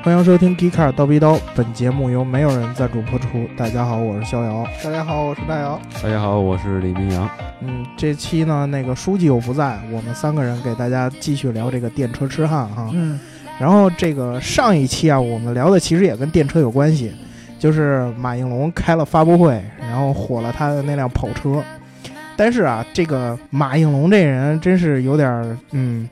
欢迎收听《e e k a r 刀逼刀》，本节目由没有人赞助播出。大家好，我是逍遥。大家好，我是大姚。大家好，我是李明阳。嗯，这期呢，那个书记又不在，我们三个人给大家继续聊这个电车痴汉哈。嗯，然后这个上一期啊，我们聊的其实也跟电车有关系，就是马应龙开了发布会，然后火了他的那辆跑车。但是啊，这个马应龙这人真是有点儿，嗯。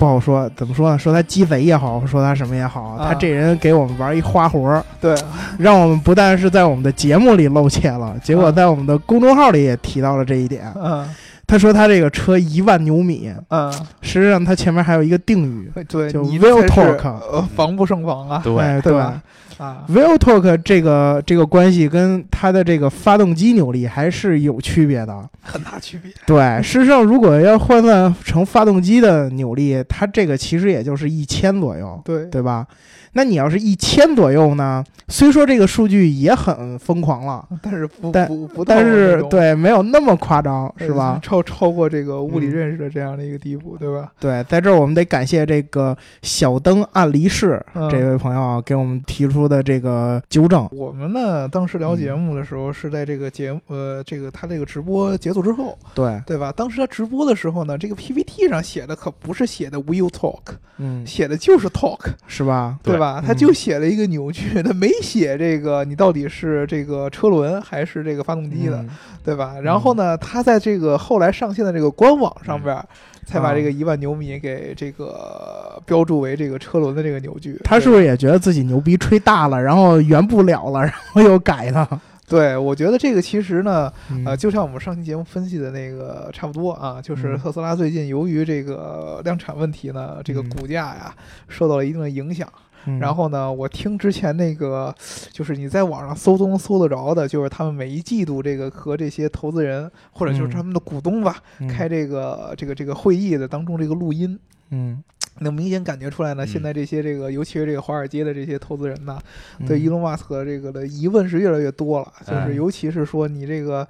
不好说，怎么说呢？说他鸡贼也好，说他什么也好，他这人给我们玩一花活儿，对，让我们不但是在我们的节目里露怯了，结果在我们的公众号里也提到了这一点。嗯，他说他这个车一万牛米，嗯，实际上他前面还有一个定语，对，就你 will 这才是 talk，呃，防不胜防啊，对。哎对吧？啊，will talk 这个这个关系跟它的这个发动机扭力还是有区别的。很大区别。对，事实上如果要换算成发动机的扭力，它这个其实也就是一千左右。对，对吧？那你要是一千左右呢？虽说这个数据也很疯狂了，但是不但不不但，是对没有那么夸张，呃是吧？超超过这个物理嗯认识的这样的一个地步，对吧？对，在这儿我们得感谢这个小灯暗离世嗯这位朋友啊，给我们提出的这个纠正。我们呢，当时聊嗯节目的时候，是在这个节目呃，这个他这个直播结束之后，对，对吧？当时他直播的时候呢，这个 PPT 上写的可不是写的 Will Talk，嗯，写的就是 Talk，是吧？对吧？嗯他就写了一个扭矩，他没写这个你到底是这个车轮还是这个发动机的，嗯对吧？然后呢，他在这个后来上线的这个官网上边儿，才把啊这个一万牛米给这个标注为这个车轮的这个扭矩。他是不是也觉得自己牛逼吹大了，然后圆不了了，然后又改了？对，我觉得这个其实呢，嗯呃，就像我们上期节目分析的那个差不多啊，就是嗯特斯拉最近由于这个量产问题呢，这个嗯股价呀受到了一定的影响。嗯。然后呢，我听之前那个，就是你在网上搜都能搜得着的，就是他们每一季度这个和这些投资人或者就是嗯。他们的股东吧，嗯。开这个这个这个会议的当中这个录音。嗯 能明显感觉出来呢，嗯现在这些这个，尤其是这个华尔街的这些投资人呢，嗯对伊隆马斯克这个的疑问是越来越多了。就哎是尤其是说你这个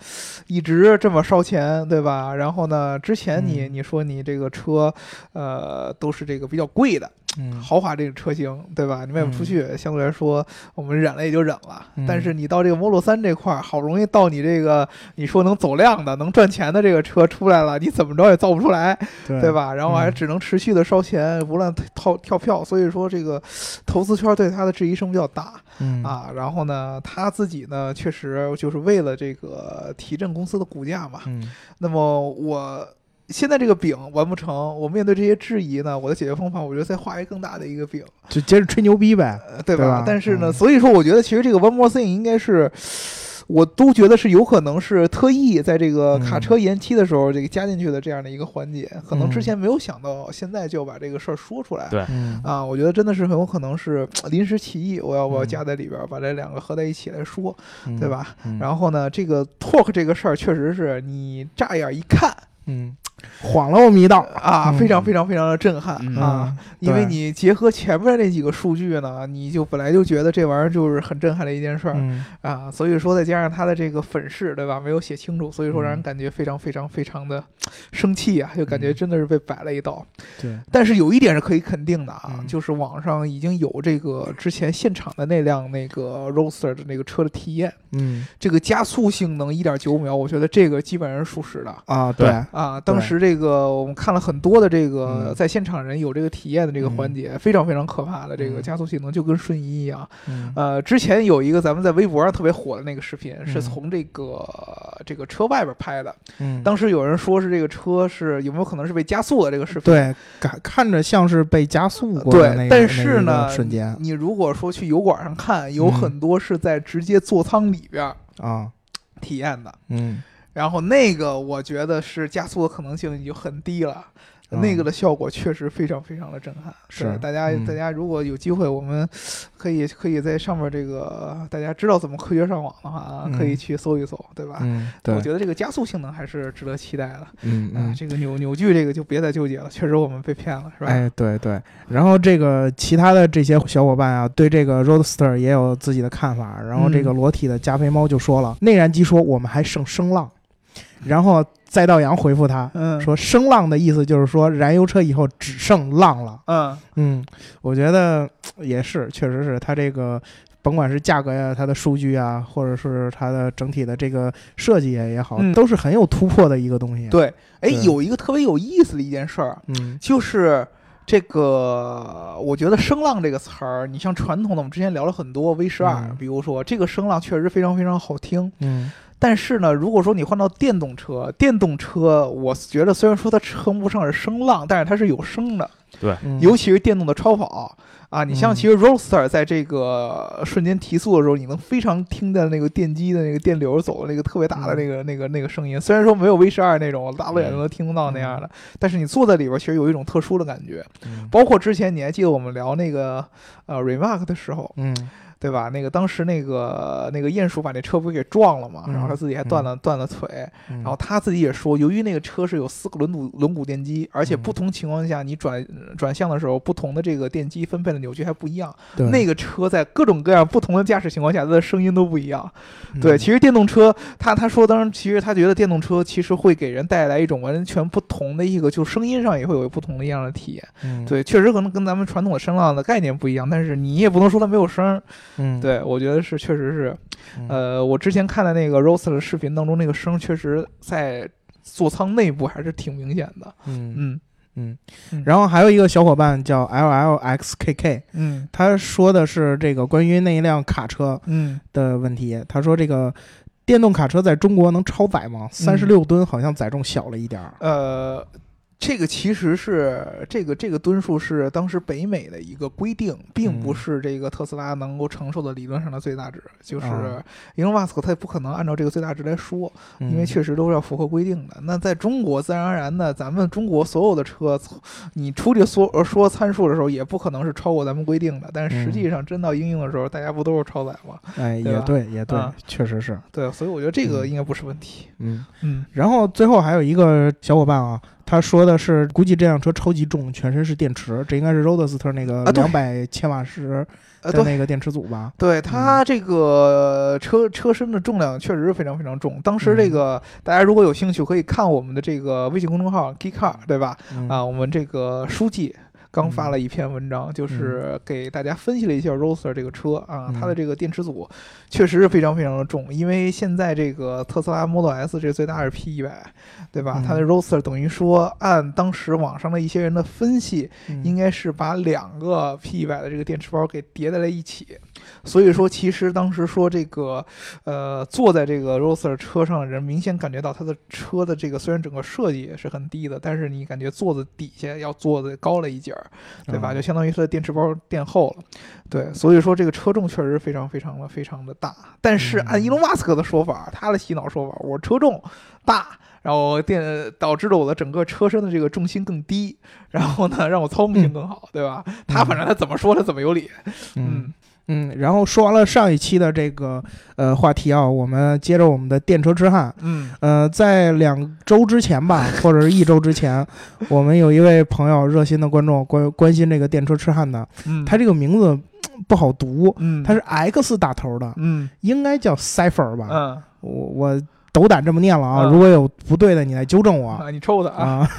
一直这么烧钱，对吧？然后呢，之前你嗯你说你这个车，呃，都是这个比较贵的，嗯豪华这个车型，对吧？你卖不出去，相对来说我们忍了也就忍了。嗯但是你到这个 Model 3这块儿，好容易到你这个你说能走量的、能赚钱的这个车出来了，你怎么着也造不出来，对对？吧？然后还嗯只能持续的烧钱，不断套跳票。所以说这个投资圈对他的质疑声比较大嗯啊。然后呢，他自己呢，确实就是为了这个提振公司的股价嘛。嗯那么我。现在这个饼完不成，我面对这些质疑呢，我的解决方法，我觉得再画一个更大的一个饼，就接着吹牛逼呗。呃对吧？对吧但是呢，嗯所以说我觉得其实这个 One More Thing 应该是，我都觉得是有可能是特意在这个卡车延期的时候这个加进去的这样的一个环节，可能之前没有想到，现在就把这个事儿说出来。对。嗯。啊，我觉得真的是很有可能是呃临时起意，我要不要嗯加在里边儿，把这两个合在一起来说，嗯对吧？嗯。然后呢，这个 talk 这个事儿确实是你乍眼一看嗯，晃了我们一道啊，嗯非常非常非常的震撼嗯啊。嗯因为你结合前面那几个数据呢，你就本来就觉得这玩意儿就是很震撼的一件事儿、嗯啊，所以说再加上它的这个粉饰，对吧？没有写清楚，所以说让人嗯感觉非常非常非常的生气啊，就感觉嗯真的是被摆了一道。对，但是有一点是可以肯定的啊，嗯就是网上已经有这个之前现场的那辆那个 Roadster 的那个车的体验，嗯这个加速性能一点九秒，我觉得这个基本上是属实的。啊，对对，啊，当时这个我们看了很多的这个嗯在现场人有这个体验的这个环节，非常非常可怕的这个嗯加速性能，就跟瞬移一样。嗯呃，之前有一个咱们在微博上特别火的那个视频，是嗯从这个这个车外边拍的。嗯，当时有人说是这个车是有没有可能是被加速的这个视频？对，看看着像是被加速过的那个，对但是呢瞬间你如果说去油管上看，有嗯很多是在直接座舱里边啊，体验的。嗯然后那个我觉得是加速的可能性已经很低了。嗯那个的效果确实非常非常的震撼，是大家、嗯大家如果有机会，我们可以可以在上面这个大家知道怎么科学上网的话可以去搜一搜，对吧？嗯，对，我觉得这个加速性能还是值得期待的。啊，嗯嗯。这个扭扭矩这个就别再纠结了，确实我们被骗了，是吧？哎，对对，然后这个其他的这些小伙伴啊，对这个 Roadster 也有自己的看法。然后这个嗯裸体的加菲猫就说了，内燃机说我们还剩声浪，然后再道阳回复他嗯，说：“声浪的意思就是说燃油车以后只剩浪了。嗯，”嗯，我觉得也是，确实是它这个。甭管是价格呀、它的数据啊，或者是它的整体的这个设计也好，嗯都是很有突破的一个东西。，对，哎，有一个特别有意思的一件事儿，嗯就是这个，我觉得“声浪”这个词儿，你像传统的，我们之前聊了很多 V 十二嗯，比如说这个声浪确实非常非常好听，嗯但是呢，如果说你换到电动车，电动车，我觉得虽然说它称不上是声浪，但是它是有声的，嗯，尤其是电动的超跑啊，你像嗯其实 Roadster 在这个瞬间提速的时候，你能非常听见那个电机的那个电流走的那个特别大的那个、那个那个声音，虽然说没有 V 十二那种大老远都能听得到那样的，但是你坐在里边其实有一种特殊的感觉。嗯。包括之前你还记得我们聊那个呃 Remark 的时候，嗯对吧？那个当时那个那个鼹鼠把那车不是给撞了嘛，嗯然后他自己还断了、断了腿，嗯，然后他自己也说，由于那个车是有四个轮毂轮毂电机，而且嗯不同情况下你转转向的时候，不同的这个电机分配的扭矩还不一样。那个车在各种各样不同的驾驶情况下，它的声音都不一样。嗯对，其实电动车，他他说，当然，其实他觉得电动车其实会给人带来一种完全不同的一个，就声音上也会有不同的一样的体验。嗯对，确实可能跟咱们传统的声浪的概念不一样，但是你也不能说它没有声儿。嗯对，我觉得是，确实是。嗯呃，我之前看的那个 Rose 的视频当中，那个声确实在座舱内部还是挺明显的。嗯嗯嗯嗯，然后还有一个小伙伴叫 L L X K K，嗯他说的是这个关于那一辆卡车嗯，的问题。他说这个电动卡车在中国能超载吗？三十六吨好像载重小了一点儿。呃。这个其实是这个这个吨数是当时北美的一个规定，并不嗯是这个特斯拉能够承受的理论上的最大值。就是啊 Elon Musk 他也不可能按照这个最大值来说，因为嗯确实都是要符合规定的。那在中国，自然而然的，咱们中国所有的车，你出去说呃说参数的时候，也不可能是超过咱们规定的。但是实际上真到应用的时候，大家不都是超载吗？哎，也对，也对啊，确实是。对，所以我觉得这个嗯应该不是问题。嗯，嗯然后最后还有一个小伙伴啊，他说的是，估计这辆车超级重，全身是电池，这应该是 Roadster 那个两百千瓦时。的那个电池组吧？对它这个车车身的重量确实是非常非常重。当时这个大家如果有兴趣，可以看我们的这个微信公众号 Geekcar，对吧？嗯啊，我们这个书记刚发了一篇文章，就是给大家分析了一下 Roadster 这个车啊，嗯它的这个电池组确实是非常非常的重，因为现在这个特斯拉 Model S 这最大是 P 一百，对吧？嗯它的 Roadster 等于说按当时网上的一些人的分析，嗯。应该是把两个 P 一百的这个电池包给叠在了一起，所以说其实当时说这个呃坐在这个 Roadster 车上的人，明显感觉到它的车的这个虽然整个设计是很低的，但是你感觉坐的底下要坐的高了一截儿，对吧？嗯。就相当于它的电池包垫厚了，对，所以说这个车重确实非常非常的非常的大，但是按嗯。伊隆马斯克的说法，他的洗脑说法，我车重大。然后电导致了我的整个车身的这个重心更低，然后呢让我操控性更好，对吧？他反正他怎么说他怎么有理，嗯嗯，然后说完了上一期的这个呃话题啊，我们接着我们的电车痴汉。嗯。呃，在两周之前吧，或者是一周之前，我们有一位朋友热心的观众关关心这个电车痴汉的，嗯，他这个名字不好读，嗯。他是 X 打头的，嗯。应该叫 Cipher 吧？嗯。我我斗胆这么念了啊，嗯如果有不对的，你来纠正我啊，你抽的啊啊。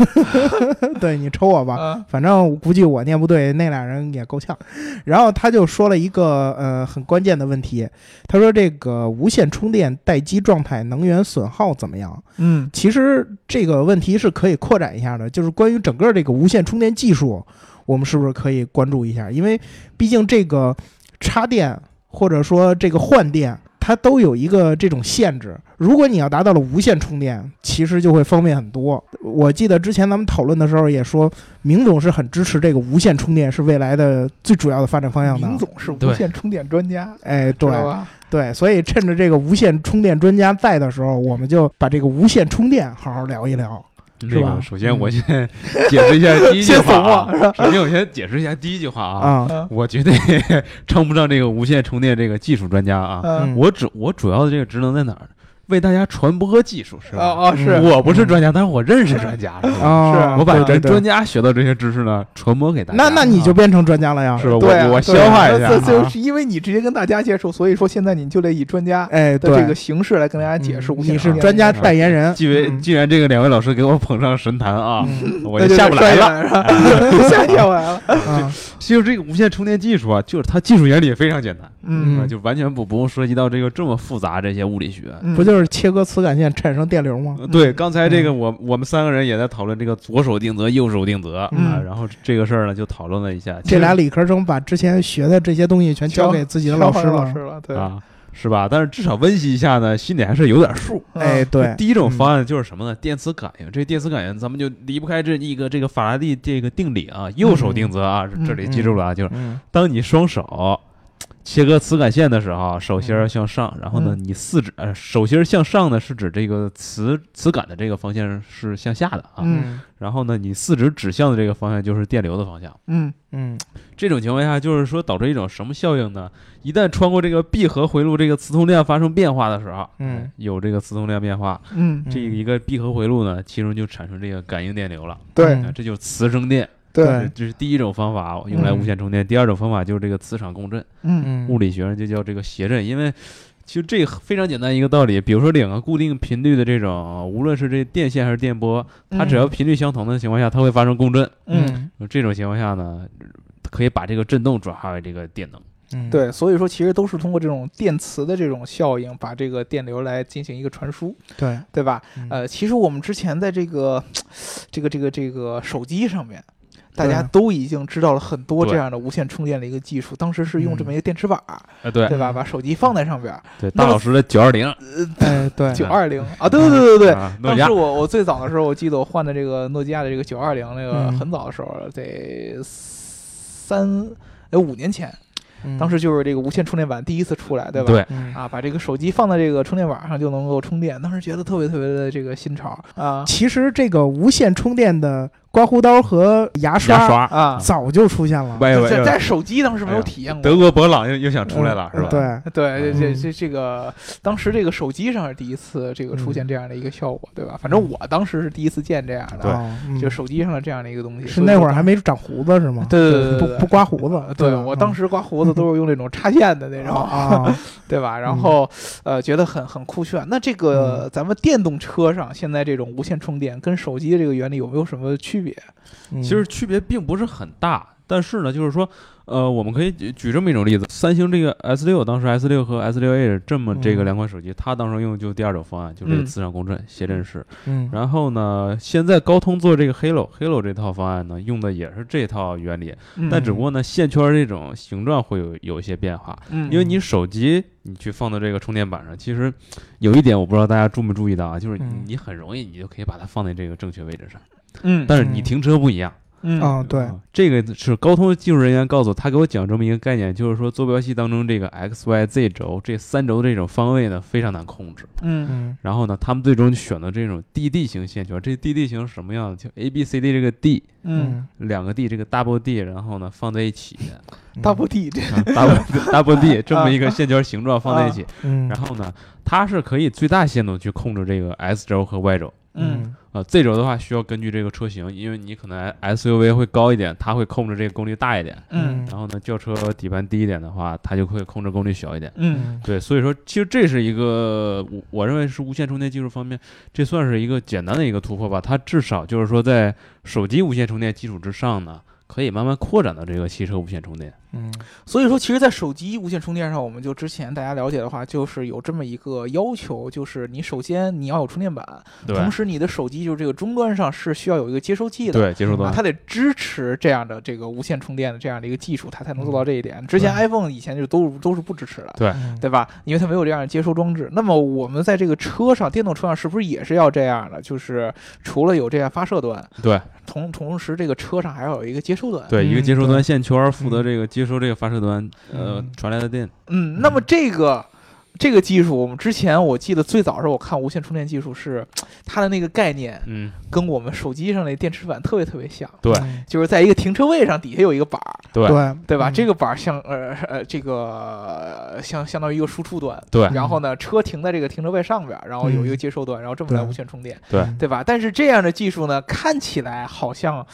对你抽我吧，啊反正我估计我念不对，那俩人也够呛。然后他就说了一个呃很关键的问题，他说这个无线充电待机状态能源损耗怎么样？嗯其实这个问题是可以扩展一下的，就是关于整个这个无线充电技术，我们是不是可以关注一下？因为毕竟这个插电或者说这个换电。它都有一个这种限制，如果你要达到了无线充电，其实就会方便很多。我记得之前咱们讨论的时候也说，明总是很支持这个无线充电是未来的最主要的发展方向的。明总是无线充电专家，哎，对？对，所以趁着这个无线充电专家在的时候，我们就把这个无线充电好好聊一聊。是吧那个，首先我先解释一下 第一句话？首先我先解释一下第一句话啊，啊，嗯我绝对 称不上这个无线充电这个技术专家啊。嗯我主我主要的这个职能在哪儿？为大家传播技术，是吧？啊啊是，我不是专家，但是我认识专家，是吧？啊，我把咱专家学到这些知识呢，传播给大家。那那你就变成专家了呀？是吧？我我消化一下就是因为你直接跟大家接触，所以说现在你就得以专家哎，的这个形式来跟大家解释嗯无线你是专家代言人，既为嗯既然这个两位老师给我捧上神坛啊，嗯 我就下不来了。了，下 下不来了。啊其实这个无线充电技术啊，就是它技术原理也非常简单，嗯啊，就完全不不用涉及到这个这么复杂这些物理学。嗯不就是切割磁感线产生电流吗？呃对，刚才这个我我们三个人也在讨论这个左手定则、右手定则啊，嗯然后这个事儿呢就讨论了一下，这俩理科生把之前学的这些东西全交给自己的老师了老师。了，对，啊，是吧？但是至少温习一下呢，心里还是有点数。哎，对，第一种方案就是什么呢？电磁感应。这电磁感应咱们就离不开这一个这个法拉第这个定理啊，右手定则啊，嗯这里记住了啊，就是嗯当你双手切割磁感线的时候，手心儿向上，然后呢，嗯。你四指呃手心儿向上呢是指这个磁磁感的这个方向是向下的啊，嗯。然后呢，你四指指向的这个方向就是电流的方向。嗯。嗯。这种情况下，就是说导致一种什么效应呢？一旦穿过这个闭合回路，这个磁通量发生变化的时候，嗯。哎有这个磁通量变化，嗯，这一个闭合回路呢，其中就产生这个感应电流了。对。这就是磁生电。对，这是第一种方法，用来无线充电。第二种方法就是这个磁场共振，嗯嗯，物理学上就叫这个谐振。因为其实这非常简单一个道理，比如说两个固定频率的这种，无论是这电线还是电波，它只要频率相同的情况下，它会发生共振。嗯，这种情况下呢，可以把这个振动转化为这个电能。嗯，对，所以说其实都是通过这种电磁的这种效应，把这个电流来进行一个传输，对，对吧？嗯呃，其实我们之前在这个 这个这个这个手机上面。大家都已经知道了很多这样的无线充电的一个技术，当时是用这么一个电池板儿，哎，对。对吧？把手机放在上边儿，对，大老师的九二零，哎，对，九二零。啊，对对对对对，当时我我最早的时候，我记得我换的这个诺基亚的这个九二零，那个嗯。很早的时候，得三呃五年前，嗯。当时就是这个无线充电板第一次出来，对吧？啊，把这个手机放在这个充电板上就能够充电，当时觉得特别特别的这个新潮啊。其实这个无线充电的刮胡刀和牙刷，啊！早就出现了。在在手机当时没有体验过。德国博朗又又想出来了，是吧？对，对，这嗯这这个，当时这个手机上是第一次这个出现这样的一个效果，对吧？反正我当时是第一次见这样的，就手机上的这样的一个东西。是那会儿还没长胡子是吗？对对对不不刮胡子。对我当时刮胡子都是用那种插线的那种，啊，对吧？然后呃，觉得很很酷炫。那这个咱们电动车上现在这种无线充电跟手机的这个原理有没有什么区别？嗯其实区别并不是很大，但是呢，就是说，呃，我们可以举举这么一种例子，三星这个 S 六，当时 S 六和 S 六 A 这么这个嗯两款手机，它当时用的就第二种方案，就这个嗯磁场共振谐振式。嗯，然后呢，现在高通做这个 Halo，Halo 这套方案呢，用的也是这套原理，嗯但只不过呢，线圈这种形状会有有一些变化。嗯，因为你手机你去放到这个充电板上，其实有一点我不知道大家注没注意到啊，就是你很容易你就可以把它放在这个正确位置上，嗯但是你停车不一样。嗯啊，对，啊这个是高通技术人员告诉我他给我讲这么一个概念，就是说坐标系当中这个 x、y、z 轴这三轴这种方位呢非常难控制。嗯嗯然后呢，他们最终选择这种 DD 型线圈。这 DD 型是什么样的？就 A、B、C、D 这个 D 嗯两个 D，这个 double D，然后呢放在一起嗯，double D 这啊，double double D 这么一个线圈形状放在一起。嗯，然后呢，它是可以最大限度去控制这个 S 轴和 Y 轴。嗯啊，Z 轴的话需要根据这个车型，因为你可能 SUV 会高一点，它会控制这个功率大一点。嗯然后呢，轿车底盘低一点的话，它就会控制功率小一点。嗯对，所以说其实这是一个我我认为是无线充电技术方面，这算是一个简单的一个突破吧。它至少就是说在手机无线充电基础之上呢，可以慢慢扩展到这个汽车无线充电。嗯所以说，其实，在手机无线充电上，我们就之前大家了解的话，就是有这么一个要求，就是你首先你要有充电板，对同时你的手机就是这个终端上是需要有一个接收器的。对，接收啊，端。它得支持这样的这个无线充电的这样的一个技术，它才能做到这一点。之前 iPhone 以前就都都是不支持的，对嗯对吧？因为它没有这样的接收装置。那么我们在这个车上，电动车上是不是也是要这样的？就是除了有这样发射端，对同同时这个车上还要有一个接收端。对，一个嗯接收端线圈负责这个接收这个发射端呃嗯。传来的电。嗯，那么这个这个技术，我们之前我记得最早时候我看无线充电技术是它的那个概念嗯，跟我们手机上那电池板特别特别像，对。嗯。就是在一个停车位上底下有一个板儿，对。对。对吧？嗯。这个板儿像呃呃这个呃相相当于一个输出端，对。然后呢车停在这个停车位上边儿，然后有一个嗯。接收端，然后这么来无线充电，对。嗯对吧？但是这样的技术呢，看起来好像。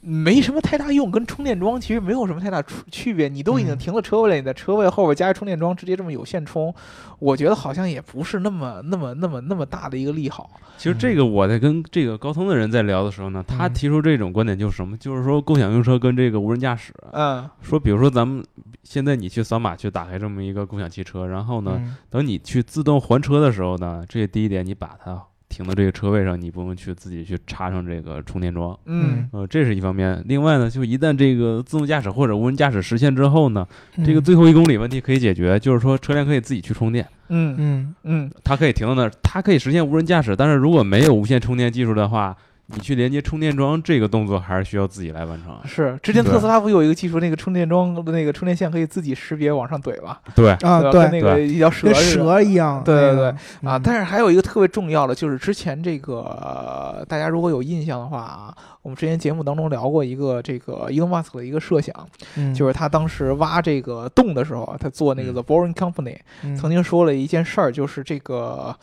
没什么太大用，跟充电桩其实没有什么太大区区别。你都已经嗯停了车位了，你在车位后边加一充电桩，直接这么有线充，我觉得好像也不是那么、那么、那么、那么大的一个利好。其实这个我在跟这个高通的人在聊的时候呢，他嗯提出这种观点就是什么？就是说共享用车跟这个无人驾驶，嗯说比如说咱们现在你去扫码去打开这么一个共享汽车，然后呢，嗯等你去自动还车的时候呢，这第一点你把它停到这个车位上，你不用去自己去插上这个充电桩。嗯呃，这是一方面。另外呢，就一旦这个自动驾驶或者无人驾驶实现之后呢，这个嗯最后一公里问题可以解决，就是说车辆可以自己去充电，嗯嗯嗯它可以停到那儿，它可以实现无人驾驶。但是如果没有无线充电技术的话，你去连接充电桩这个动作还是需要自己来完成。是之前特斯拉不有一个技术，那个充电桩的那个充电线可以自己识别往上怼吧？对，啊对那个一条蛇跟。蛇一样，对对那个啊，嗯但是还有一个特别重要的，就是之前这个、呃大家如果有印象的话啊，我们之前节目当中聊过一个这个 Elon Musk 的一个设想，嗯就是他当时挖这个洞的时候，他做那个嗯 The Boring Company，、嗯曾经说了一件事儿，就是这个。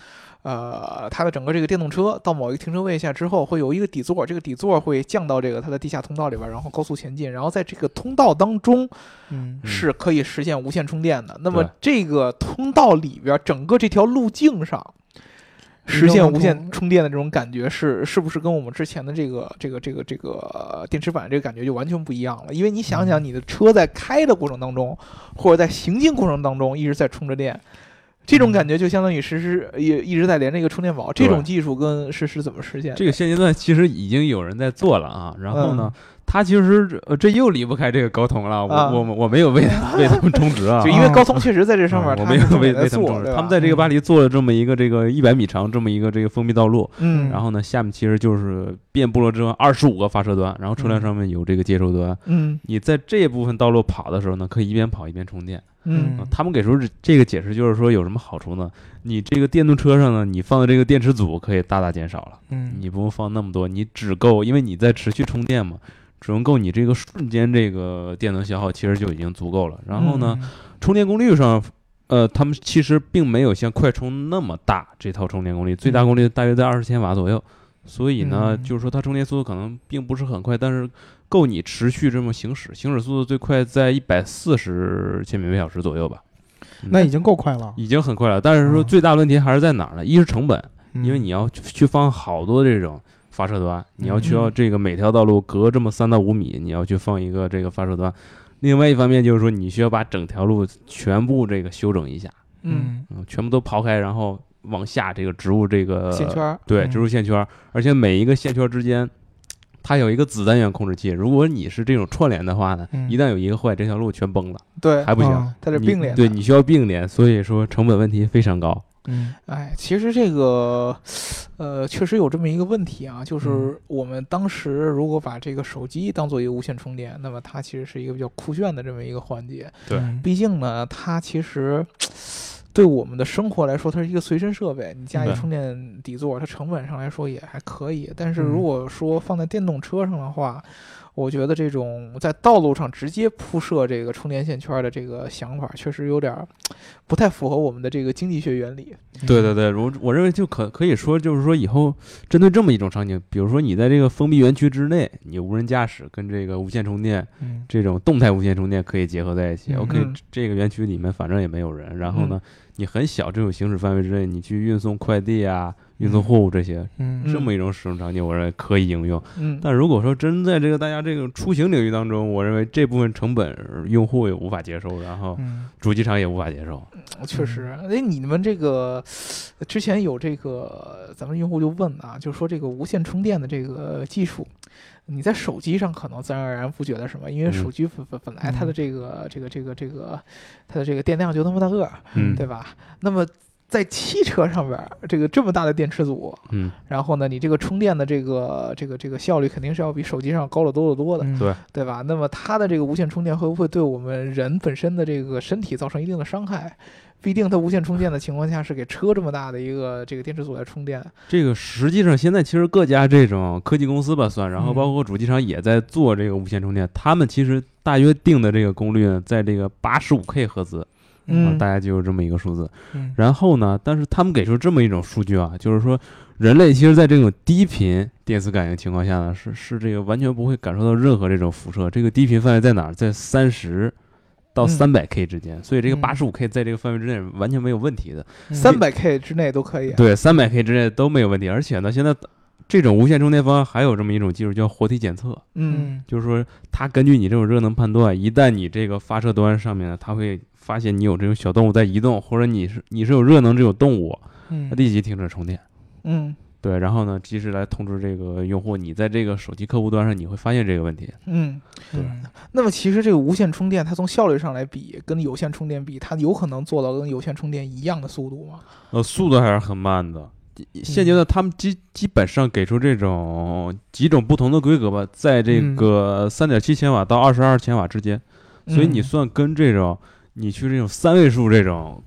呃，它的整个这个电动车到某一个停车位下之后，会有一个底座，这个底座会降到这个它的地下通道里边，然后高速前进，然后在这个通道当中嗯嗯是可以实现无线充电的。那么这个通道里边，整个这条路径上，实现无线充充电的这种感觉是是不是跟我们之前的这个这个这个这个呃电池板这个感觉就完全不一样了？因为你想想，嗯你的车在开的过程当中，或者在行进过程当中一直在充着电。这种嗯感觉就相当于实时也一直在连着一个充电宝，这种技术跟实时怎么实现？这个现阶段其实已经有人在做了啊。然后呢，嗯他其实呃这又离不开这个高通了。我、啊我我没有为他 为他们充值啊就。因为高通确实在这上面，啊我没有为为他们充值，他们在这个巴黎做了这么一个这个一百米长这么一个这个封闭道路，嗯，然后呢，下面其实就是遍布了这二十五个发射端，然后车辆嗯上面有这个接收端。嗯你在这部分道路跑的时候呢，可以一边跑一边充电。嗯啊他们给出这这个解释就是说有什么好处呢？你这个电动车上呢，你放的这个电池组可以大大减少了，嗯你不用放那么多，你只够，因为你在持续充电嘛，只能够你这个瞬间这个电能消耗其实就已经足够了。然后呢，嗯充电功率上，呃，他们其实并没有像快充那么大，这套充电功率最大功率大约在二十千瓦左右。所以呢，嗯就是说它充电速度可能并不是很快，但是够你持续这么行驶，行驶速度最快在一百四十千米每小时左右吧，那已经够快了，已经很快了。但是说嗯最大问题还是在哪儿呢？一是成本，因为嗯你要去去放好多这种发射端，你要需要嗯这个每条道路隔这么三到五米，你要去放一个这个发射端。另外一方面就是说，你需要把整条路全部这个修整一下，嗯，嗯，全部都刨开，然后往下这个植入这个线圈，儿，对，嗯植入线圈儿，而且每一个线圈儿之间，它有一个子单元控制器。如果你是这种串联的话呢，嗯一旦有一个坏，这条路全崩了，对，还不行。啊它是并联对你需要并联，所以说成本问题非常高。嗯哎，其实这个，呃，确实有这么一个问题啊，就是嗯我们当时如果把这个手机当做一个无线充电，那么它其实是一个比较酷炫的这么一个环节。对嗯毕竟呢，它其实对我们的生活来说，它是一个随身设备，你加一充电底座，它成本上来说也还可以。但是嗯如果说放在电动车上的话，我觉得这种在道路上直接铺设这个充电线圈的这个想法，确实有点儿不太符合我们的这个经济学原理。对对对，我我认为就可可以说，就是说以后针对这么一种场景，比如说你在这个封闭园区之内，你无人驾驶跟这个无线充电嗯这种动态无线充电可以结合在一起。嗯 OK，嗯这个园区里面反正也没有人，然后呢，你很小这种行驶范围之内，你去运送快递啊、运送货物这些，嗯。这么一种使用场景，我认为可以应用。嗯，但如果说真在这个大家这个出行领域当中，我认为这部分成本用户也无法接受，然后嗯。主机厂也无法接受。确实，哎，你们这个之前有这个，咱们用户就问啊，就说这个无线充电的这个技术，你在手机上可能自然而然不觉得什么，因为嗯。手机本本本来它的嗯。这个这个这个这个它的这个电量就那么大个儿，嗯，对吧？那么在汽车上边儿这个这么大的电池组，嗯，然后呢，你这个充电的这个这个这个效率肯定是要比手机上高得多得多的，嗯。对。对吧？那么它的这个无线充电会不会对我们人本身的这个身体造成一定的伤害？毕竟它无线充电的情况下是给车这么大的一个这个电池组来充电，这个实际上现在其实各家这种科技公司吧算，然后嗯。包括主机厂也在做这个无线充电，他们其实大约定的这个功率呢，在这个八十五 K 赫兹，啊嗯大概就有这么一个数字。嗯然后呢，但是他们给出这么一种数据啊，就是说人类其实在这种低频电磁感应情况下呢，是是这个完全不会感受到任何这种辐射。这个低频范围在哪儿？在三十到嗯三百 K 之间，所以这个嗯八十五 K 在这个范围之内完全没有问题的。嗯三百 K 之内都可以。对，三百 K 之内都没有问题。而且呢，现在这种无线充电方案还有这么一种技术叫活体检测，嗯嗯就是说它根据你这种热能判断，一旦你这个发射端上面呢，它会发现你有这种小动物在移动，或者你是你是有热能这种动物，嗯它立即停止充电。嗯对，然后呢，及时来通知这个用户，你在这个手机客户端上你会发现这个问题。嗯。对那么其实这个无线充电，它从效率上来比，跟有线充电比，它有可能做到跟有线充电一样的速度吗？呃，速度还是很慢的。现阶段他们基基本上给出这种几种不同的规格吧，在这嗯个三点七千瓦到二十二千瓦之间，所以你嗯算跟这种你去这种三位数这种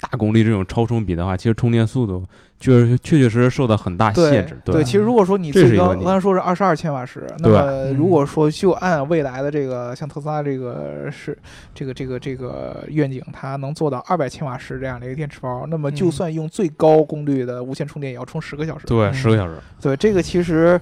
大功率这种超充比的话，其实充电速度确实确确实实受到很大限制。对，其实如果说你最高这是一个问题刚才说是二十二千瓦时，那么嗯如果说就按未来的这个像特斯拉这个是这个这个这个愿景，它能做到二百千瓦时这样的一个电池包，那么就嗯算用最高功率的无线充电，也要充十个小时。对，嗯十个小时。对，这个其实，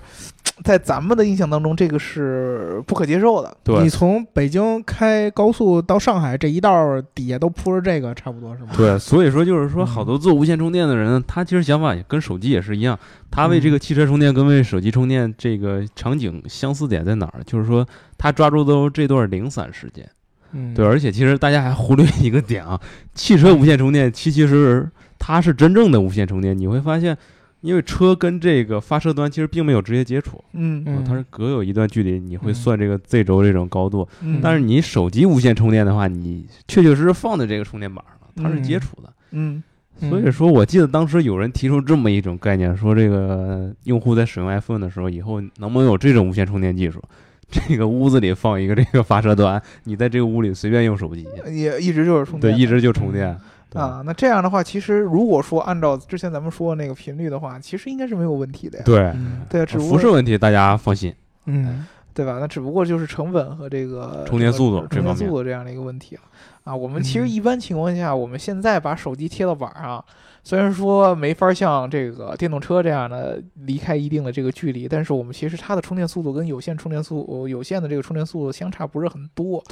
在咱们的印象当中，这个是不可接受的。对你从北京开高速到上海这一道儿底下都铺着这个，差不多是吗？对，所以说就是说，嗯好多做无线充电的人，他其实想法也跟手机也是一样，它为这嗯个汽车充电跟为手机充电这个场景相似点在哪儿？就是说，它抓住都是这段零散时间。嗯，对，而且其实大家还忽略一个点啊，汽车无线充电其其实它是真正的无线充电，你会发现，因为车跟这个发射端其实并没有直接接触，嗯它是隔有一段距离，你会嗯算这个 Z 轴这种高度。嗯，但是你手机无线充电的话，你确确实实放在这个充电板上了，它是接嗯触的。嗯嗯所以说，我记得当时有人提出这么一种概念，说这个用户在使用 iPhone 的时候，以后能不能有这种无线充电技术？这个屋子里放一个这个发射端，你在这个屋里随便用手机，也一直就是充，电对，一直就充电。啊，那这样的话，其实如果说按照之前咱们说的那个频率的话，其实应该是没有问题的呀。对，嗯对啊，只不辐射问题大家放心。嗯对吧？那只不过就是成本和这个充电速度这个充电速度这样的一个问题了啊。我们其实嗯一般情况下，我们现在把手机贴到板上，虽然说没法像这个电动车这样的离开一定的这个距离，但是我们其实它的充电速度跟有线充电速有线的这个充电速度相差不是很多。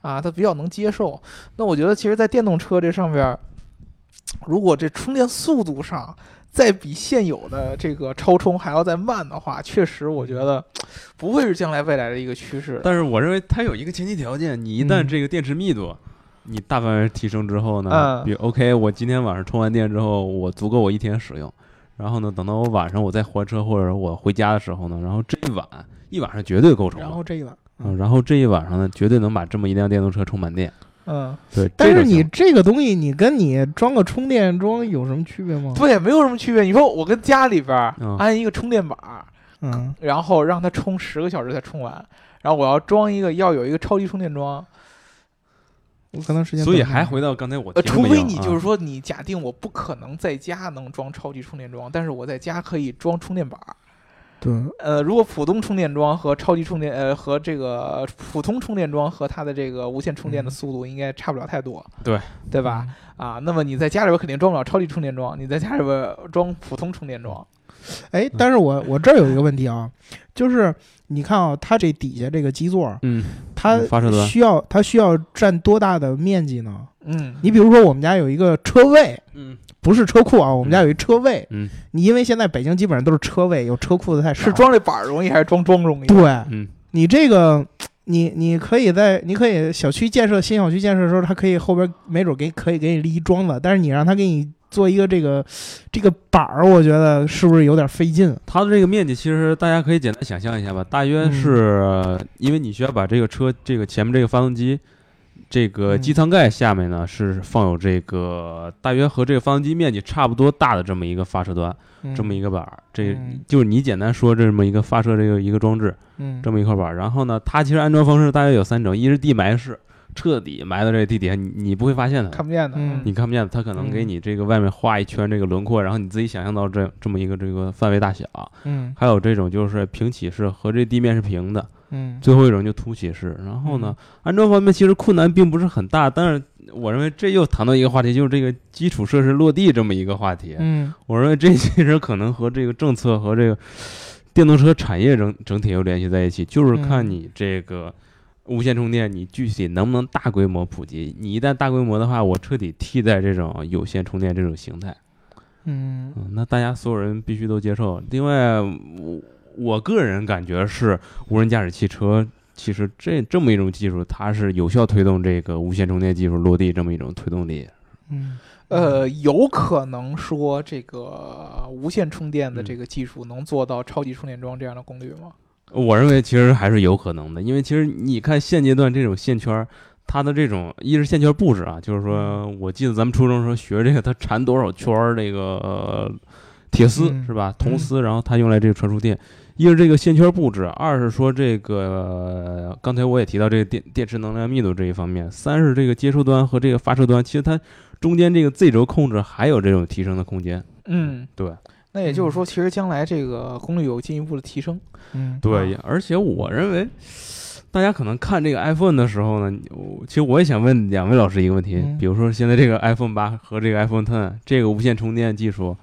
啊，它比较能接受。那我觉得，其实，在电动车这上边儿，如果这充电速度上再比现有的这个超充还要再慢的话，确实我觉得不会是将来未来的一个趋势。但是我认为它有一个前提条件，你一旦嗯这个电池密度你大范围提升之后呢，嗯比如 OK，我今天晚上充完电之后，我足够我一天使用，然后呢，等到我晚上我再还车或者我回家的时候呢，然后这一晚一晚上绝对够充。然后这一晚，嗯，然后这一晚上呢，绝对能把这么一辆电动车充满电。嗯，对，但是你这个东西，你跟你装个充电桩有什么区别吗？对，没有什么区别。你说我跟家里边安一个充电板儿，嗯。然后让它充十个小时才充完，然后我要装一个要有一个超级充电桩，我可能时间所以还回到刚才我除非你就是啊说你假定我不可能在家能装超级充电桩，但是我在家可以装充电板儿。对，呃，如果普通充电桩和超级充电，呃，和这个普通充电桩和它的这个无线充电的嗯速度应该差不了太多，对。对吧？？啊，那么你在家里边肯定装不了超级充电桩，你在家里边装普通充电桩，哎，但是我我这儿有一个问题啊，就是你看啊，它这底下这个基座，嗯，它需要它需要占多大的面积呢？嗯，你比如说，我们家有一个车位，嗯不是车库啊，我们家有一车位。嗯你因为现在北京基本上都是车位，有车库的太少。是装这板儿容易还是装桩容易？对嗯，你这个，你你可以在你可以小区建设新小区建设的时候，它可以后边没准给可以给你立一桩子，但是你让他给你做一个这个这个板儿，我觉得是不是有点费劲？它的这个面积其实大家可以简单想象一下吧，大约嗯是因为你需要把这个车这个前面这个发动机这个机舱盖下面呢是放有这个大约和这个发动机面积差不多大的这么一个发射端，这么一个板儿，这嗯。就是你简单说这么一个发射这个一个装置，嗯。这么一块板儿。然后呢，它其实安装方式大约有三种，一是地埋式，彻底埋到这个地底下，你你不会发现它，看不见的，嗯。你看不见，它可能给嗯你这个外面画一圈这个轮廓，然后你自己想象到这这么一个这个范围大小。嗯。还有这种就是平起式和这地面是平的，嗯。最后一种就凸起式。然后呢，安装方面其实困难并不是很大，但是我认为这又谈到一个话题，就是这个基础设施落地这么一个话题。嗯。我认为这其实可能和这个政策和这个电动车产业整整体又联系在一起，就是看嗯你这个无线充电，你具体能不能大规模普及。你一旦大规模的话，我彻底替代这种有线充电这种形态。嗯嗯，那大家所有人必须都接受。另外，我我个人感觉是无人驾驶汽车，其实这这么一种技术，它是有效推动这个无线充电技术落地这么一种推动力。嗯呃，有可能说这个无线充电的嗯这个技术能做到超级充电桩这样的功率吗？我认为其实还是有可能的，因为其实你看现阶段这种线圈儿，它的这种一是线圈布置啊，就是说我记得咱们初中时候学这个，它缠多少圈儿这个、呃、铁丝、嗯是吧？铜丝，然后它用来这个传输电。一是这个线圈布置，二是说这个呃刚才我也提到这个电电池能量密度这一方面，三是这个接收端和这个发射端，其实它中间这个 Z 轴控制还有这种提升的空间。嗯，对那也就是说，其实将来这个功率有进一步的提升。嗯对，而且我认为，大家可能看这个 iPhone 的时候呢，我其实我也想问两位老师一个问题，嗯比如说现在这个 iPhone 八和这个 iPhone Ten 这个无线充电技术，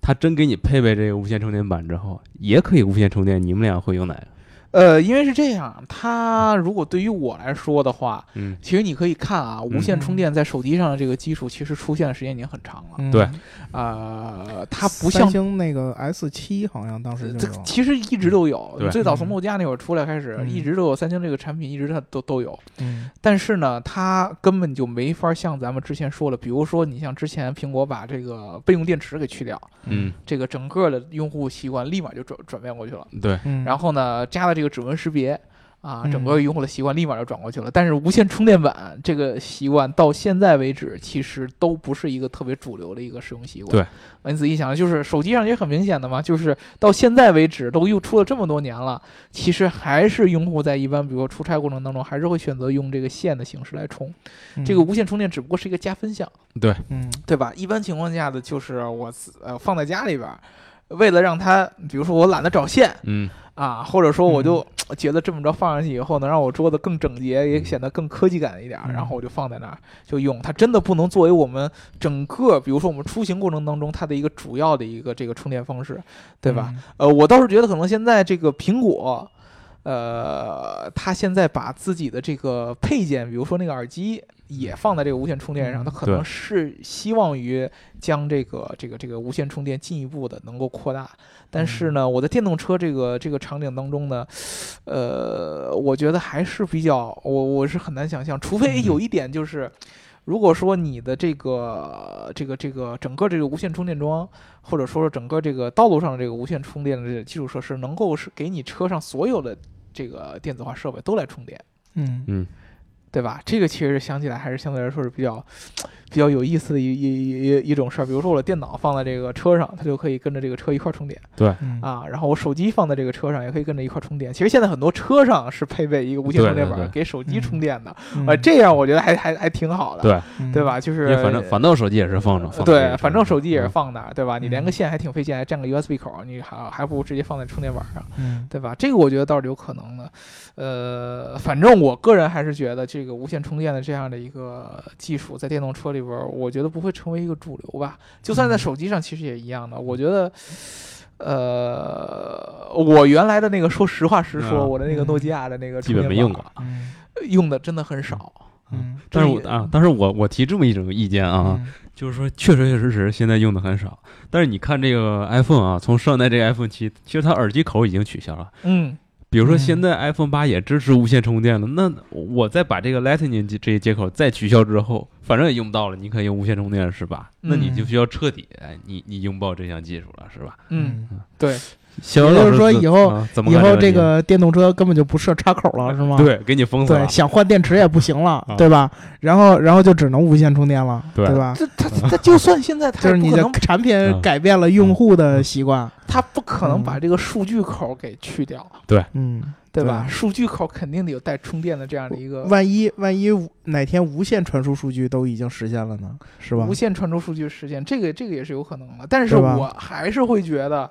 它真给你配备这个无线充电板之后，也可以无线充电，你们俩会用哪个？呃，因为是这样，它如果对于我来说的话，嗯，其实你可以看啊，无线充电在手机上的这个技术其实出现的时间已经很长了。嗯对呃，它不三像星那个 S 七好像当时这有，其实一直都有，对最早从诺基亚那会儿出来开始，嗯一直都有三星这个产品，一直它都都有。嗯但是呢，它根本就没法像咱们之前说的，比如说你像之前苹果把这个备用电池给去掉，嗯，这个整个的用户习惯立马就转转变过去了。对，嗯，然后呢，加了这个指纹识别。啊，嗯整个用户的习惯立马就转过去了。但是无线充电板这个习惯到现在为止，其实都不是一个特别主流的一个使用习惯。对，你仔细想，就是手机上也很明显的嘛，就是到现在为止都又出了这么多年了，其实还是用户在一般比如说出差过程当中，还是会选择用这个线的形式来充。嗯这个无线充电只不过是一个加分项，对，嗯对吧？一般情况下的就是我呃放在家里边儿，为了让它，比如说我懒得找线。嗯，啊，或者说我嗯就 觉得这么着放上去以后，能让我桌子更整洁，也显得更科技感一点然后我就放在那儿就用。它真的不能作为我们整个，比如说我们出行过程当中它的一个主要的一个这个充电方式，对吧？？嗯呃，我倒是觉得可能现在这个苹果。呃，他现在把自己的这个配件，比如说那个耳机，也放在这个无线充电上，他可能是希望于将这个这个这个无线充电进一步的能够扩大。但是呢，我在电动车这个这个场景当中呢，呃，我觉得还是比较，我我是很难想象，除非有一点就是，如果说你的这个这个这个整个这个无线充电桩，或者说是整个这个道路上的这个无线充电的这个基础设施，能够是给你车上所有的这个电子化设备都来充电，嗯。嗯，对吧？这个其实想起来还是相对来说是比较比较有意思的一一一一种事儿。比如说我的电脑放在这个车上，它就可以跟着这个车一块儿充电嗯啊，然后我手机放在这个车上也可以跟着一块儿充电。其实现在很多车上是配备一个无线充电板对对给手机嗯充电的，嗯呃，这样我觉得还还还挺好的，对，嗯对？吧？就是反正反正手机也是放着，放着对，反正手机也是嗯放那儿，对吧？你连个嗯线还挺费劲，还占个 USB 口儿，你还还不如直接放在充电板上，嗯对吧？这个我觉得倒是有可能的。呃，反正我个人还是觉得这个无线充电的这样的一个技术，在电动车里边，我觉得不会成为一个主流吧。就算在嗯手机上，其实也一样的。我觉得。呃，我原来的那个，说实话实说，嗯我的那个嗯诺基亚的那个基本没用过用的真的很少。嗯但是我啊，但是我我提这么一种意见啊，嗯就是说，确实确实实现在用的很少。但是你看这个 iPhone 啊，从上代这个 iPhone 七，其实它耳机口已经取消了。嗯，比如说嗯现在 iPhone 八也支持无线充电了，那我再把这个 Lightning 这这些接口再取消之后，反正也用不到了，你可以用无线充电是吧？那你就需要彻底哎，你你拥抱这项技术了是吧？嗯，对，小也就是说以后啊以后这个电动车根本就不设插口了，是吗？对给你封死对，想换电池也不行了，啊对吧？然后然后就只能无线充电了，对吧？这他他就算现在 他就是你的产品嗯改变了用户的习惯，他不可能嗯把这个数据口给去掉，对嗯，对吧？数据口肯定得有带充电的这样的一个万一万一哪天无线传输数据都已经实现了呢？是吧无？线传输数据实现，这个这个也是有可能的。但是我还是会觉得，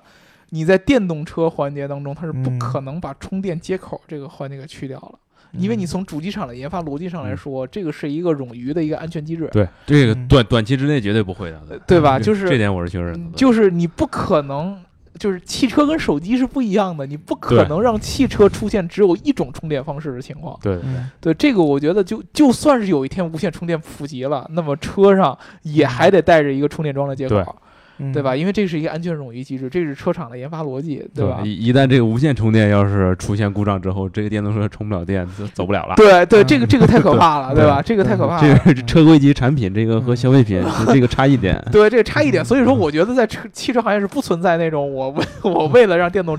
你在电动车环节当中，它是不嗯。可能把充电接口这个环节给去掉了。因为你嗯。从主机厂的研发逻辑上来嗯。说，这个是一个冗余的一个安全机制，对这个嗯短短期之内绝对不会的，对吧？就是这点我是确认嗯的，就是你不可能，就是汽车跟手机是不一样的，你不可能让汽车出现只有一种充电方式的情况。对。嗯。对这个，我觉得就就算是有一天无线充电普及了，那么车上也还得带着一个充电桩的接对口，嗯对吧？因为这是一个安全冗余机制，这是车厂的研发逻辑，对吧？一一旦这个无线充电要是出现故障之后，这个电动车充不了电，就走不了了。对对，嗯这个这个太可怕了，对对吧？这个太可怕了这了。个车规级产品，这个和消费品是这个差异点。对，这个差异点，嗯所以说我觉得在车汽车行业是不存在那种我为我为了让电动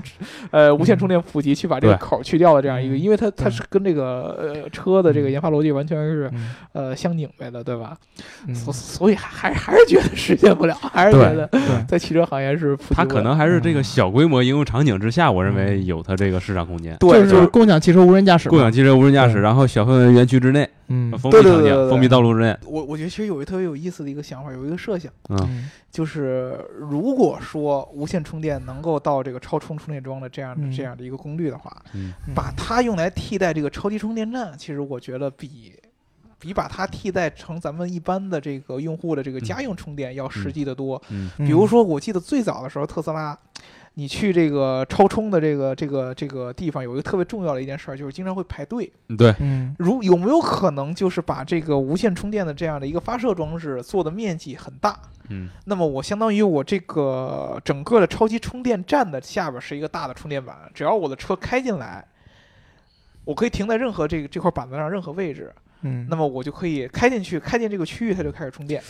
呃无线充电普及去把这个口儿去掉的这样一个，嗯因为它它是跟这个呃车的这个研发逻辑完全是嗯呃相拧巴的，对吧？嗯所所以还还是觉得实现不了，还是觉得对。在汽车行业是普及它可能还是这个小规模应用场景之下，我认为嗯。有它这个市场空间。对，就就是是共享汽车无人驾驶，共享汽车无人驾驶，然后小范围园区之内，嗯封闭场景、封闭道路之内，我我觉得其实有一个特别有意思的一个想法，有一个设想，嗯，嗯。就是如果说无线充电能够到这个超充充电桩的这样的嗯。这样的一个功率的话，嗯。把它用来替代这个超级充电站，其实我觉得比比把它替代成咱们一般的这个用户的这个家用充电要实际的多。嗯比如说，我记得最早的时候，特斯拉，你去这个超充的这个这个这个地方，有一个特别重要的一件事儿，就是经常会排队。嗯，对，嗯如有没有可能，就是把这个无线充电的这样的一个发射装置做的面积很大？嗯那么我相当于我这个整个的超级充电站的下边是一个大的充电板，只要我的车开进来，我可以停在任何这个这块板子上任何位置，嗯，那么我就可以开进去，开进这个区域，它就开始充电。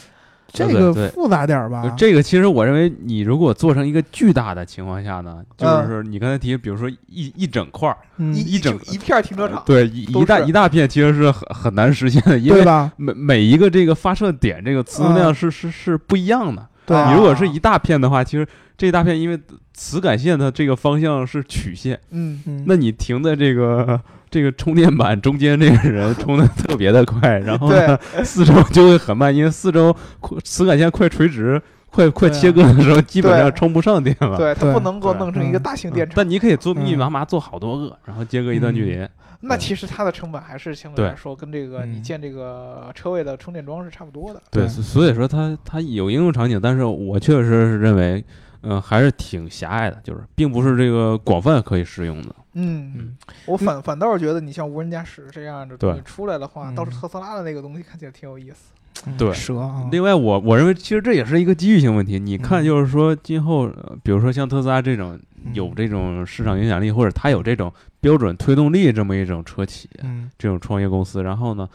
这个复杂点儿吧？这个其实我认为，你如果做成一个巨大的情况下呢，就是你刚才提，比如说一一整块儿，嗯一一整一片停车场，对，一一大一大片，其实是很很难实现的，因为？每每一个这个发射点，这个磁能量是是是不一样的。对啊你如果是一大片的话，其实这一大片因为磁感线它这个方向是曲线，嗯，嗯，那你停在这个这个充电板中间，这个人充的特别的快，然后呢，四周就会很慢，因为四周快磁感线快垂直、快快切割的时候，基本上充不上电了。对，它不能够弄成一个嗯。大型电池。但你可以做密密嗯。麻麻做好多个，然后间隔一段距离。那其实它的成本还是相对对。来说跟这个你嗯建这个车位的充电桩是差不多的。对，所所以说它它有应用场景，但是我确实是认为，嗯、还是挺狭隘的，就是并不是这个广泛可以适用的。嗯嗯，我反反倒是觉得你像无人驾驶这样的东西出来的话，嗯倒是特斯拉的那个东西看起来挺有意思。嗯对蛇啊，另外我，我认为其实这也是一个机遇性问题。你看，嗯就是说今后，呃比如说像特斯拉这种有嗯这种市场影响力，或者它有这种标准推动力这么一种车企，嗯这种创业公司，然后呢，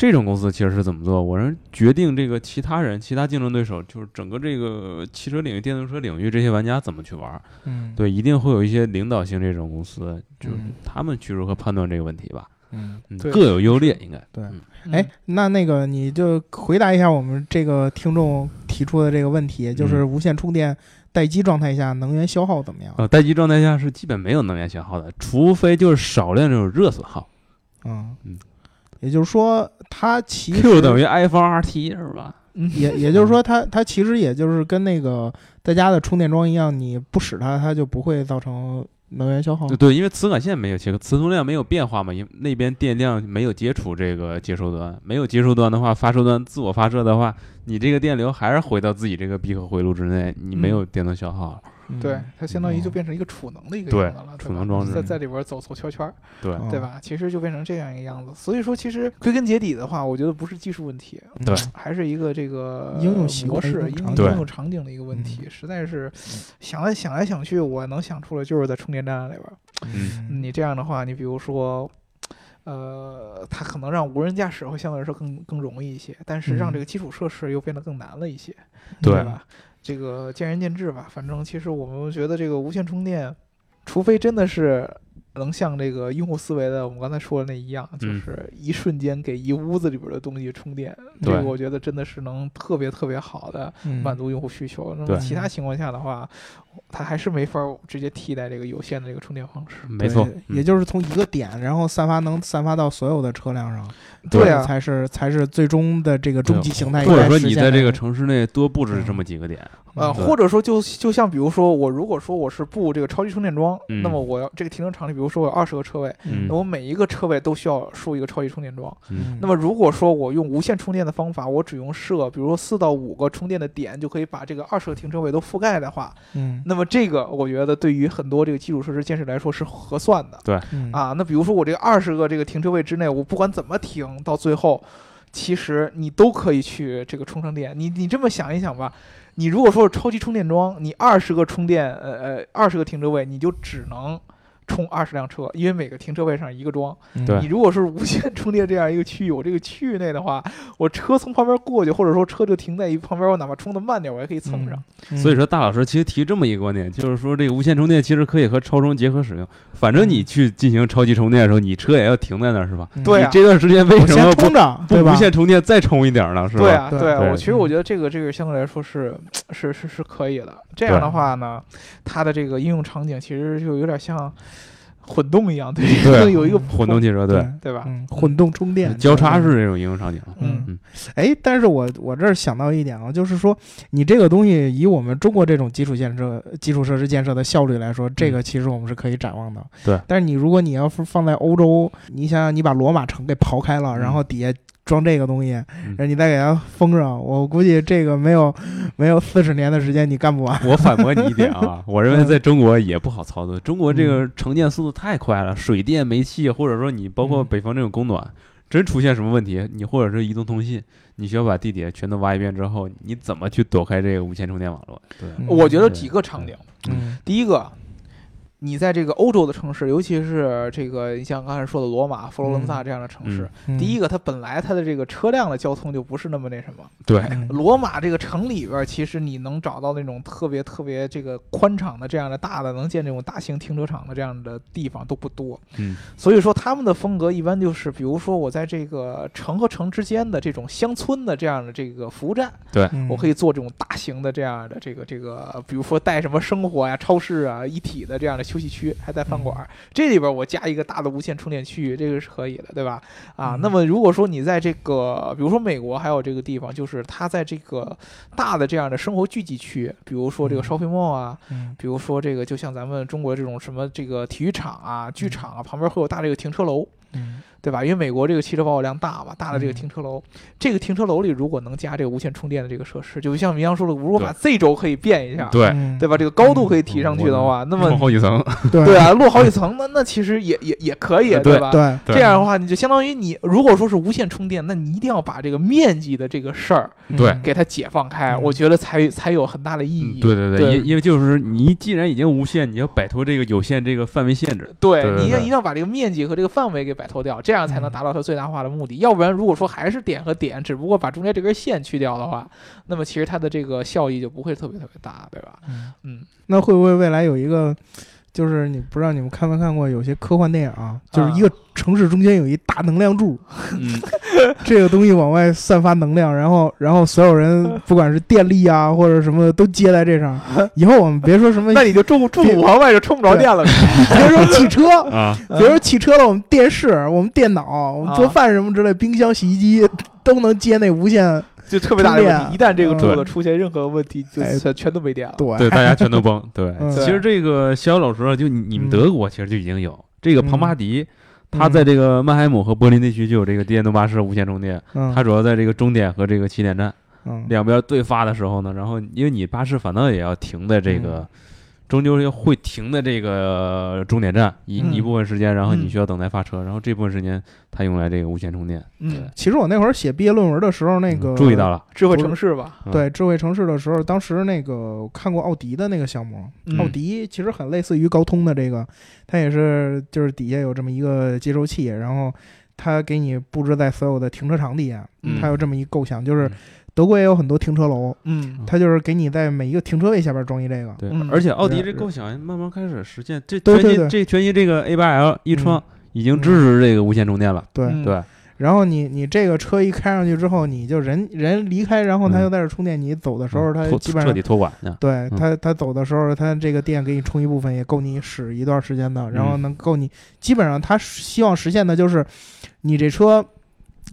这种公司其实是怎么做？我认为决定这个其他人、其他竞争对手，就是整个这个汽车领域、电动车领域这些玩家怎么去玩儿。嗯，对，一定会有一些领导性这种公司，就是嗯他们去如何判断这个问题吧。嗯，各有优劣，应该。对嗯哎，那那个你就回答一下我们这个听众提出的这个问题，就是无线充电待机状态下能源消耗怎么样？呃，待机状态下是基本没有能源消耗的，除非就是少量这种热损耗。嗯嗯，也就是说，它其实 Q 等于 iPhone RT 是吧？嗯也 也就是说它，它其实也就是跟那个在家的充电桩一样，你不使它，它就不会造成能源消耗。对，因为磁感线没有切割，磁通量没有变化嘛，因那边电量没有接触这个接收端，没有接收端的话，发射端自我发射的话，你这个电流还是回到自己这个闭合回路之内，你没有电能消耗。嗯对，它相当于就哦变成一个储能的一个对样子了，储能装置在在里边走走圈圈儿，对，哦对吧？其实就变成这样一个样子。所以说，其实归根结底的话，我觉得不是技术问题，对还是一个这个应用模式、应应用场景应用场景的一个问题。实在是想来想来想去，我能想出来就是在充电站里边儿。嗯你这样的话，你比如说，呃，它可能让无人驾驶会相对来说更更容易一些，但是让嗯这个基础设施又变得更难了一些，对吧？这个见仁见智吧。反正其实我们觉得这个无线充电，除非真的是能像这个用户思维的我们刚才说的那一样，就嗯是一瞬间给一屋子里边的东西充电，对这个我觉得真的是能特别特别好的嗯满足用户需求。那么其他情况下的话，它还是没法直接替代这个有线的这个充电方式。没错，嗯也就是从一个点，然后散发能散发到所有的车辆上，对啊，才是才是最终的这个终极形态或者说。你在这个城市内多布置这么几个点，呃，或者说就就像比如说我如果说我是布这个超级充电桩，嗯那么我要这个停车场里，比如说我有二十个车位，嗯那我每一个车位都需要竖一个超级充电桩。嗯那么如果说我用无线充电的方法，我只用设，比如说四到五个充电的点，就可以把这个二十个停车位都覆盖的话，嗯那么这个我觉得对于很多这个基础设施建设来说是合算的对啊。那比如说我这个二十个这个停车位之内，我不管怎么停，到最后，其实你都可以去这个充上电。你你这么想一想吧，你如果说是超级充电桩，你二十个充电，呃呃，二十个停车位，你就只能充二十辆车，因为每个停车位上一个桩。你如果是无线充电这样一个区域，我这个区域内的话，我车从旁边过去，或者说车就停在一旁边，我哪怕充的慢点，我也可以蹭上。嗯所以说，大老师其实提这么一个观点，就是说这个无线充电其实可以和超充结合使用。反正你去进行超级充电的时候，你车也要停在那儿，是吧？嗯对啊你这段时间为什么不充着，不对吧？无线充电再充一点儿呢？是吧？对啊，对对啊，对我其实我觉得这个这个相对来说是是是是可以的。这样的话呢，它的这个应用场景其实就有点像混动一样，对，对有一个混动汽车对，对吧？嗯，混动充电交叉式这种应用场景。嗯。嗯。哎，但是我我这儿想到一点啊，就是说你这个东西以我们中国这种基础建设、基础设施建设的效率来说，这个其实我们是可以展望的。对。但是你如果你要是放在欧洲，你想想你把罗马城给刨开了，嗯然后底下装这个东西，嗯然后你再给它封上，我估计这个没有没有四十年的时间你干不完。我反驳你一点啊，我认为在中国也不好操作。中国这个承建速度太快了，水电、煤气，或者说你包括嗯北方这种供暖，真出现什么问题，你或者是移动通信，你需要把地铁全都挖一遍之后，你怎么去躲开这个无线充电网络？我觉得几个场景，嗯第一个。你在这个欧洲的城市，尤其是这个你像刚才说的罗马、佛罗伦萨这样的城市，嗯第一个它本来它的这个车辆的交通就不是那么那什么，对，嗯罗马这个城里边，其实你能找到那种特别特别这个宽敞的这样的大的能建这种大型停车场的这样的地方都不多，嗯。所以说他们的风格一般就是，比如说我在这个城和城之间的这种乡村的这样的这个服务站，嗯我可以做这种大型的这样的这个这个，比如说带什么生活呀、超市啊一体的这样的休息区，还带饭馆儿，这里边我加一个大的无线充电区域，这个是可以的，对吧？啊，嗯。那么如果说你在这个，比如说美国还有这个地方，就是它在这个大的这样的生活聚集区，比如说这个嗯。Shopping mall 啊，嗯。比如说这个就像咱们中国这种什么这个体育场啊、剧场啊，旁边会有大这个停车楼。嗯对吧？因为美国这个汽车保有量大嘛，大的这个嗯停车楼，这个停车楼里如果能加这个无线充电的这个设施，就像明阳说的，如果把 Z 轴可以变一下，对，嗯对吧？这个高度可以提上去的话，那落么好几层，对 对啊，落好几层，那那其实也也也可以，对吧？对对这样的话，你就相当于你如果说是无线充电，那你一定要把这个面积的这个事儿对嗯给它解放开，嗯我觉得才才有很大的意义。对对对因因为就是你既然已经无线，你要摆脱这个有限这个范围限制。对，对对对你要一定要把这个面积和这个范围给摆脱掉，这样才能嗯达到它最大化的目的。要不然，如果说还是点和点，只不过把中间这根线去掉的话，那么其实它的这个效益就不会特别特别大，对吧？嗯嗯，那会不会未来有一个，就是你不知道你们看没看过有些科幻电影啊，就是一个城市中间有一大能量柱，嗯，这个东西往外散发能量，然后然后所有人不管是电力啊或者什么都接在这上，以后我们别说什么，那你就住住五环外就充不着电了，别说汽车。啊，别说汽车了，我们电视、我们电脑、我们做饭什么之类，冰箱、洗衣机都能接那无线。就特别大的问题。一旦这个柱子出现任何问题，就哎全全都没电了。对。对，大家全都崩。对，嗯。其实这个逍遥老师啊，就你你们嗯德国其实就已经有。这个庞巴迪，他嗯在这个曼海姆和柏林地区就有这个电动巴士无线充电，嗯，它主要在这个终点和这个起点站嗯。两边对发的时候呢，然后因为你巴士反倒也要停在这个终究会停的这个终点站一、嗯。一部分时间，然后你嗯需要等待发车，然后这部分时间它用来这个无线充电。嗯，其实我那会儿写毕业论文的时候，那个嗯注意到了，智慧城市吧，嗯。对智慧城市的时候，当时那个看过奥迪的那个项目，嗯。奥迪其实很类似于高通的这个，它也是就是底下有这么一个接收器，然后它给你布置在所有的停车场底下，嗯。它有这么一构想，就是嗯德国也有很多停车楼，嗯它就是给你在每一个停车位下边装一这个，对，嗯而且奥迪这构想慢慢开始实现，这对对对全新这全新这个 A 八 L 一创嗯已经支持这个无线充电了。对。嗯对，然后你你这个车一开上去之后，你就人人离开，然后它嗯又在这充电，你走的时候它托基本上彻底托管呢。对嗯它，它走的时候，它这个电给你充一部分，也够你使一段时间的，然后嗯能够你基本上它希望实现的就是，你这车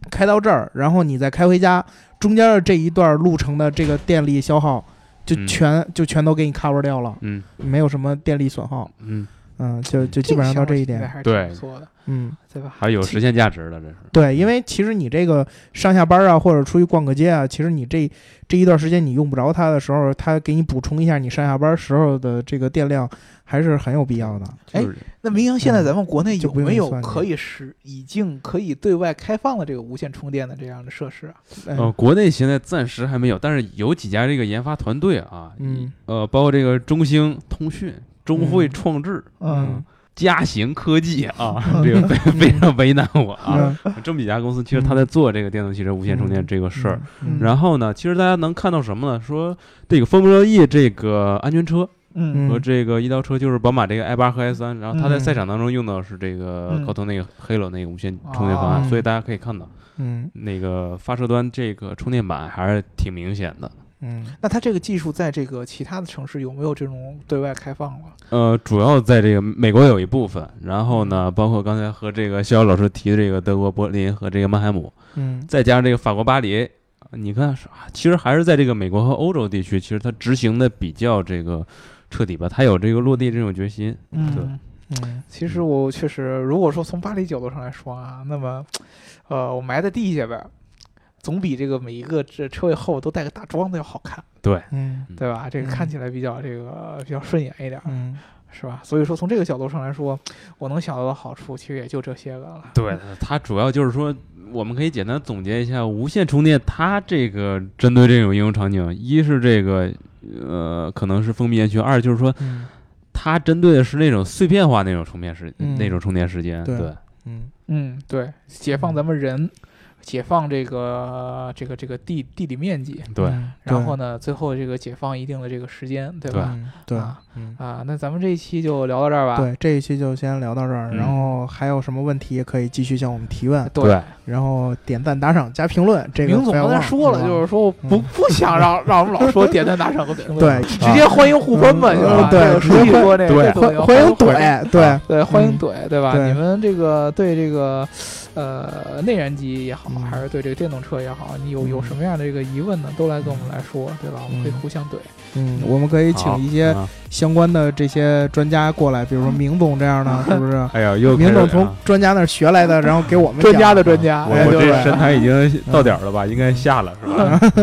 开到这儿，然后你再开回家，中间的这一段路程的这个电力消耗就嗯。全、就全都给你 cover 掉了，嗯。没有什么电力损耗，嗯，嗯，就就基本上到这一点，还是对挺不错的，嗯，对吧？还有实现价值的，这是。对，因为其实你这个上下班啊，或者出去逛个街啊，其实你这这一段时间你用不着它的时候，它给你补充一下你上下班时候的这个电量，还是很有必要的。哎那明阳现在咱们国内有没有可以使已经可以对外开放的这个无线充电的这样的设施啊？嗯呃，国内现在暂时还没有，但是有几家这个研发团队啊，嗯呃，包括这个中兴通讯、中汇嗯创智、嗯。嘉行科技啊，这个非非常为难我啊。嗯。这么几家公司，其实他在做这个电动汽车无线充电这个事儿。，嗯。然后呢，其实大家能看到什么呢？说这个风波 E 这个安全车嗯。和这个医疗车，就是宝马这个 i 八和 i 三，然后它在嗯赛场当中用到的是这个嗯。高通那个 Halo 那个无线充电方案，哦所以大家可以看到嗯。那个发射端这个充电板还是挺明显的。嗯那它这个技术在这个其他的城市有没有这种对外开放了？呃，主要在这个美国有一部分，然后呢，包括刚才和这个逍遥老师提的这个德国柏林和这个曼海姆，嗯再加上这个法国巴黎，你看，其实还是在这个美国和欧洲地区，其实它执行的比较这个彻底吧，它有这个落地这种决心。对嗯，嗯其实我确实，如果说从巴黎角度上来说啊，那么，呃，我埋在地下边儿，总比这个每一个这车位后都带个大桩子要好看，对，嗯。对吧？这个嗯。看起来比较这个比较顺眼一点儿，嗯。是吧？所以说从这个角度上来说，我能想到的好处其实也就这些个了。对，它主要就是说，我们可以简单总结一下，无线充电它这个针对这种应用场景，一是这个呃可能是封闭园区，二就是说嗯。它针对的是那种碎片化那种充电时、嗯。那种充电时间。对。对，嗯。嗯，对，解放咱们人，解放这个这个这个地地理面积，对嗯然后呢，最后这个解放一定的这个时间，对对吧？嗯对啊嗯。啊，那咱们这一期就聊到这儿吧。对，这一期就先聊到这儿，嗯然后还有什么问题也可以继续向我们提问，对然后点赞、打赏、加评论。这个明总刚才说了，就是说不嗯不想让 让我们老说点赞、打赏和评论，对直接欢迎互喷嘛，就是吧？对说那个对这次我要欢欢迎怼，对，对，欢迎嗯怼，对吧？你们这个对这个呃内燃机也好，嗯还是对这个电动车也好，你有有嗯什么样的这个疑问呢？都来跟我们来说，对吧？我们可以嗯互相怼。嗯，我们可以请一些啊相关的这些专家过来，比如说明总这样的，是不是？哎呀，又明总从专家那儿学来的，然后给我们专家的专家，我我这哎对神坛已经到点儿了吧？应该下了是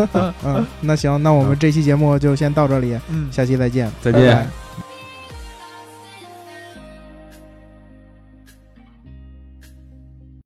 吧？嗯，那行，那我们这期节目就先到这里，嗯，下期再见，再见